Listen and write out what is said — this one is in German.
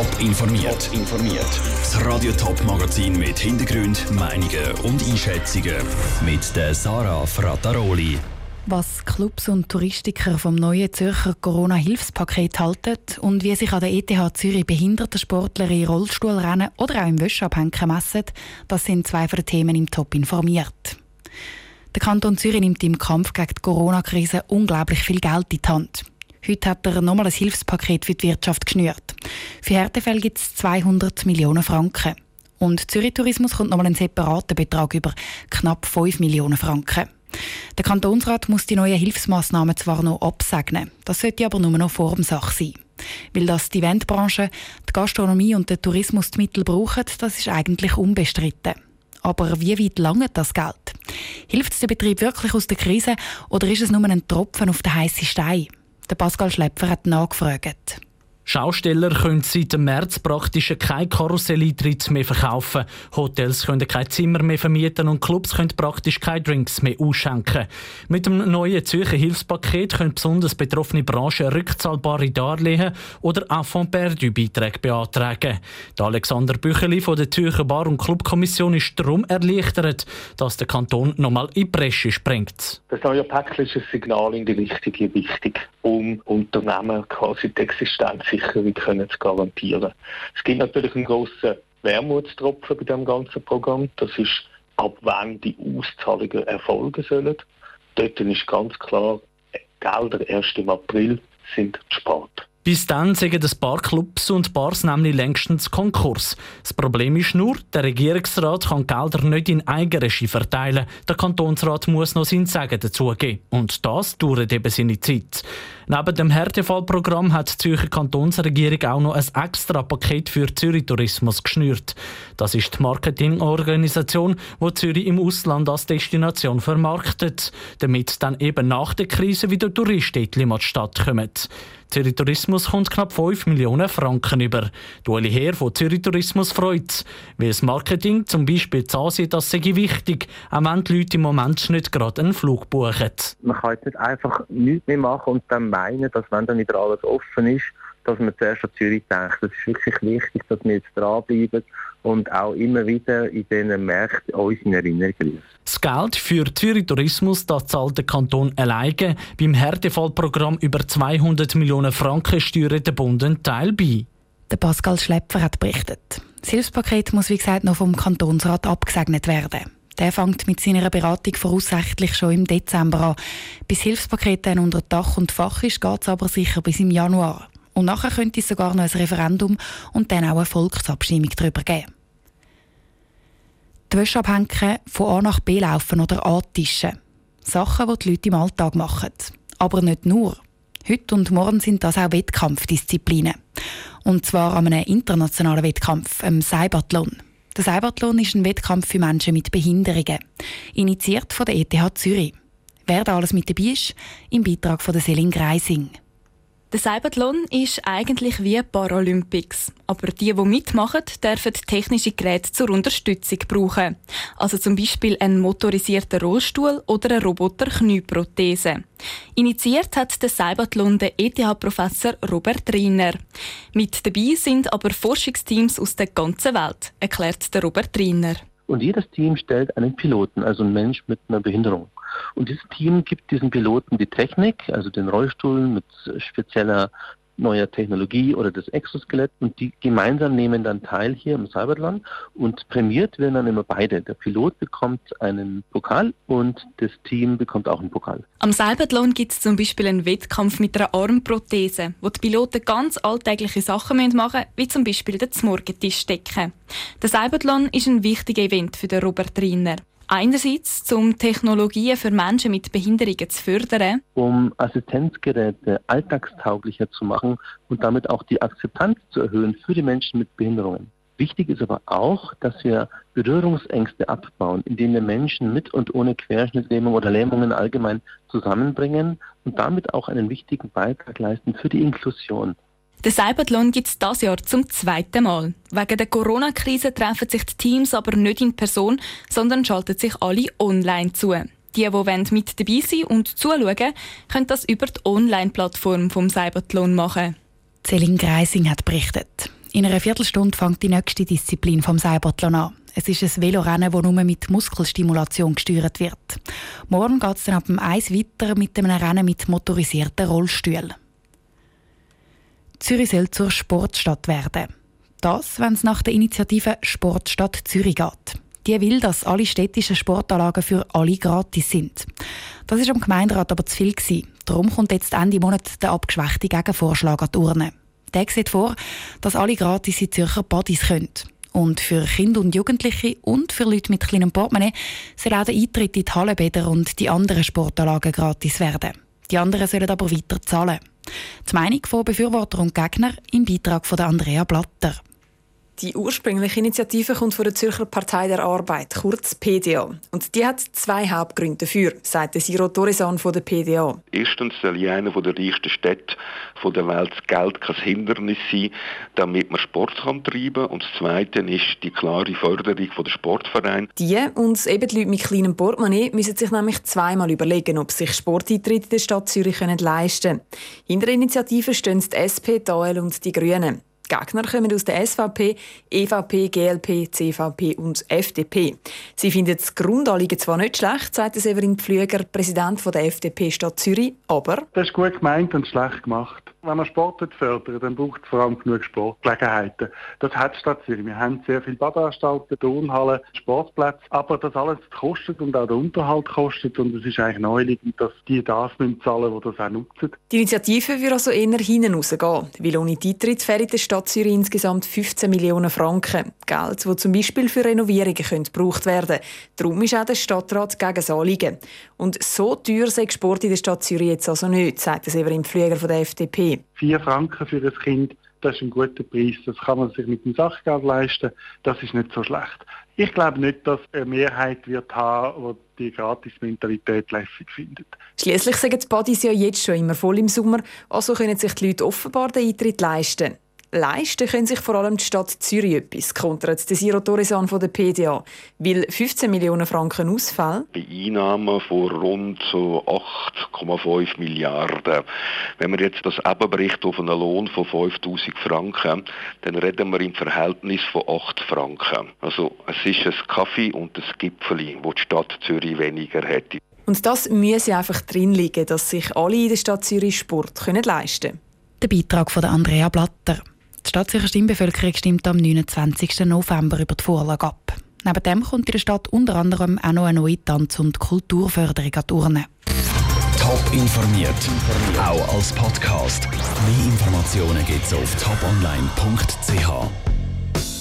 Top informiert. Top informiert. Das Radio Top Magazin mit Hintergrund, Meinungen und Einschätzungen mit der Sarah Frataroli. Was Clubs und Touristiker vom neuen Zürcher Corona-Hilfspaket halten und wie sich an der ETH Zürich behinderte Sportler in Rollstuhlrennen oder auch im Wäscheabhängen messen, das sind zwei von den Themen im Top informiert. Der Kanton Zürich nimmt im Kampf gegen die Corona-Krise unglaublich viel Geld in die Hand. Heute hat er nochmal ein Hilfspaket für die Wirtschaft geschnürt. Für Härtefälle gibt es 200 Millionen Franken. Und Zürich Tourismus kommt nochmal einen separaten Betrag über knapp 5 Millionen Franken. Der Kantonsrat muss die neuen Hilfsmaßnahmen zwar noch absegnen, das sollte aber nur noch Formsache sein. Weil das die Eventbranche, die Gastronomie und der Tourismus die Mittel brauchen, das ist eigentlich unbestritten. Aber wie weit lange das Geld? Hilft es der Betrieb wirklich aus der Krise oder ist es nur ein Tropfen auf den heißen Stein? Der Pascal Schlepfer hat nachgefragt. Schausteller können seit März praktisch kein Karusselleintritt mehr verkaufen. Hotels können kein Zimmer mehr vermieten und Clubs können praktisch keine Drinks mehr ausschenken. Mit dem neuen Zürcher Hilfspaket können besonders betroffene Branchen rückzahlbare Darlehen oder Affront perdu Beiträge beantragen. Der Alexander Bücheli von der Zürcher Bar- und Clubkommission ist darum erleichtert, dass der Kanton nochmal in die Bresche springt. Das neue Paket ist ein Signal in die richtige Richtung, um Unternehmen quasi die Existenz Sicherung können zu garantieren. Es gibt natürlich einen grossen Wermutstropfen bei dem ganzen Programm. Das ist, ab wann die Auszahlungen erfolgen sollen. Dort ist ganz klar, Gelder erst im April sind spät. Bis dann sagen das Barclubs und Bars nämlich längstens Konkurs. Das Problem ist nur, der Regierungsrat kann Gelder nicht in Eigenregie verteilen. Der Kantonsrat muss noch sein Sagen dazugeben. Und das dauert eben seine Zeit. Neben dem Härtefallprogramm hat die Zürcher Kantonsregierung auch noch ein extra Paket für Zürich Tourismus geschnürt. Das ist die Marketingorganisation, die Zürich im Ausland als Destination vermarktet, damit dann eben nach der Krise wieder Touristen in die Stadt kommen. Zürich Tourismus kommt knapp 5 Millionen Franken über. Ueli Heer von Zürich Tourismus freut Weil das Marketing zum Beispiel zu Asien, das sei wichtig, auch wenn die Leute im Moment nicht gerade einen Flug buchen. Man kann jetzt nicht einfach nichts mehr machen und dann meinen, dass wenn dann wieder alles offen ist, dass man zuerst an Zürich denkt. Es ist wirklich wichtig, dass wir jetzt dranbleiben und auch immer wieder in diesen Märkten uns in Erinnerung rufen. Das Geld für Zürich Tourismus das zahlt der Kanton alleine. Beim Härtefallprogramm über 200 Millionen Franken steuert der Bund einen Teil bei. Der Pascal Schlepper hat berichtet. Das Hilfspaket muss wie gesagt noch vom Kantonsrat abgesegnet werden. Der fängt mit seiner Beratung voraussichtlich schon im Dezember an. Bis Hilfspaket unter Dach und Fach ist, geht es aber sicher bis im Januar. Und nachher könnte es sogar noch ein Referendum und dann auch eine Volksabstimmung darüber geben. Die Wäsche abhängen, von A nach B laufen oder antischen. Sachen, die die Leute im Alltag machen. Aber nicht nur. Heute und morgen sind das auch Wettkampfdisziplinen. Und zwar an einem internationalen Wettkampf, einem Cybathlon. Der Cybathlon ist ein Wettkampf für Menschen mit Behinderungen, initiiert von der ETH Zürich. Wer da alles mit dabei ist, im Beitrag von der Selin Greising. Der Cybathlon ist eigentlich wie Paralympics. Aber die, die mitmachen, dürfen technische Geräte zur Unterstützung brauchen. Also zum Beispiel einen motorisierten Rollstuhl oder eine Roboter-Knieprothese. Initiiert hat der Cybathlon der ETH-Professor Robert Riener. Mit dabei sind aber Forschungsteams aus der ganzen Welt, erklärt der Robert Riener. Und jedes Team stellt einen Piloten, also einen Mensch mit einer Behinderung. Und dieses Team gibt diesen Piloten die Technik, also den Rollstuhl mit spezieller neuer Technologie oder das Exoskelett und die gemeinsam nehmen dann teil hier im Cyberland und prämiert werden dann immer beide. Der Pilot bekommt einen Pokal und das Team bekommt auch einen Pokal. Am Cyberland gibt es zum Beispiel einen Wettkampf mit einer Armprothese, wo die Piloten ganz alltägliche Sachen machen müssen, wie zum Beispiel den Morgentisch decken. Der Cyberland ist ein wichtiger Event für den Robert Riener. Einerseits, um Technologien für Menschen mit Behinderungen zu fördern. Um Assistenzgeräte alltagstauglicher zu machen und damit auch die Akzeptanz zu erhöhen für die Menschen mit Behinderungen. Wichtig ist aber auch, dass wir Berührungsängste abbauen, indem wir Menschen mit und ohne Querschnittlähmung oder Lähmungen allgemein zusammenbringen und damit auch einen wichtigen Beitrag leisten für die Inklusion. Den Cybertlon gibt es dieses Jahr zum zweiten Mal. Wegen der Corona-Krise treffen sich die Teams aber nicht in Person, sondern schalten sich alle online zu. Die, die mit dabei sein und zuschauen, können das über die Online-Plattform vom Cybertlon machen. Celine Greising hat berichtet. In einer Viertelstunde fängt die nächste Disziplin vom Seilbattlon an. Es ist ein Velorennen, das nur mit Muskelstimulation gesteuert wird. Morgen geht es dann ab dem Eis weiter mit einem Rennen mit motorisierten Rollstühlen. Zürich soll zur Sportstadt werden. Das, wenn es nach der Initiative Sportstadt Zürich geht. Die will, dass alle städtischen Sportanlagen für alle gratis sind. Das ist am Gemeinderat aber zu viel gewesen. Darum kommt jetzt Ende Monat der abgeschwächte Gegenvorschlag an die Urne. Der sieht vor, dass alle gratis in Zürcher Badis können. Und für Kinder und Jugendliche und für Leute mit kleinem Portemonnaie soll auch der Eintritt in die Hallenbäder und die anderen Sportanlagen gratis werden. Die anderen sollen aber weiter zahlen. Die Meinung von Befürworter und Gegner im Beitrag von Andrea Blatter. Die ursprüngliche Initiative kommt von der Zürcher Partei der Arbeit, kurz PDA. Und die hat zwei Hauptgründe dafür, sagt Siro Torresan von der PDA. Erstens soll in einer der reichsten Städte der Welt das Geld kein Hindernis sein, damit man Sport kann treiben kann. Und das Zweite ist die klare Förderung der Sportvereine. Die und eben die Leute mit kleinem Portemonnaie müssen sich nämlich zweimal überlegen, ob sich Sporteintritt in der Stadt Zürich leisten können. Hinter der Initiative stehen die SP, die AL und die Grünen. Gegner kommen aus der SVP, EVP, GLP, CVP und FDP. Sie finden das Grundanliegen zwar nicht schlecht, sagt Severin Pflüger, Präsident der FDP Stadt Zürich, aber... Das ist gut gemeint und schlecht gemacht. Wenn man Sport fördern dann braucht es vor allem genug Sportgelegenheiten. Das hat Stadt Zürich. Wir haben sehr viele Badanstalten, Turnhallen, Sportplätze, aber das alles kostet und auch der Unterhalt kostet und es ist eigentlich naheliegend, dass die das müssen zahlen, die das auch nutzen. Die Initiative wird also eher hinten rausgehen, weil ohne die Eintritt fehlen der Stadt Zürich insgesamt 15 Millionen Franken. Geld, das zum Beispiel für Renovierungen gebraucht werden könnte. Darum ist auch der Stadtrat gegen das Anliegen. Und so teuer sei Sport in der Stadt Zürich jetzt also nicht, sagt Severin Pfleger von der FDP. Vier Franken für ein Kind, das ist ein guter Preis. Das kann man sich mit dem Sachgeld leisten. Das ist nicht so schlecht. Ich glaube nicht, dass eine Mehrheit wird haben, die die Gratis-Mentalität lässig findet. Schließlich sagen die Buddies ja jetzt schon immer voll im Sommer, also können sich die Leute offenbar den Eintritt leisten. Leisten können sich vor allem die Stadt Zürich etwas, kontert der Siro Torresan von der PDA. Weil 15 Millionen Franken Ausfall. Bei Einnahmen von rund 8,5 Milliarden. Wenn man jetzt das abbricht auf einen Lohn von 5000 Franken, dann reden wir im Verhältnis von 8 Franken. Also es ist ein Kaffee und ein Gipfeli, wo die Stadt Zürich weniger hätte. Und das müsse einfach drin liegen, dass sich alle in der Stadt Zürich Sport leisten können. Der Beitrag von Andrea Blatter. Die staatliche Stimmbevölkerung stimmt am 29. November über die Vorlage ab. Neben dem kommt in der Stadt unter anderem auch noch eine neue Tanz- und Kulturförderung an die Urne. Top informiert, auch als Podcast. Mehr Informationen gibt es auf toponline.ch.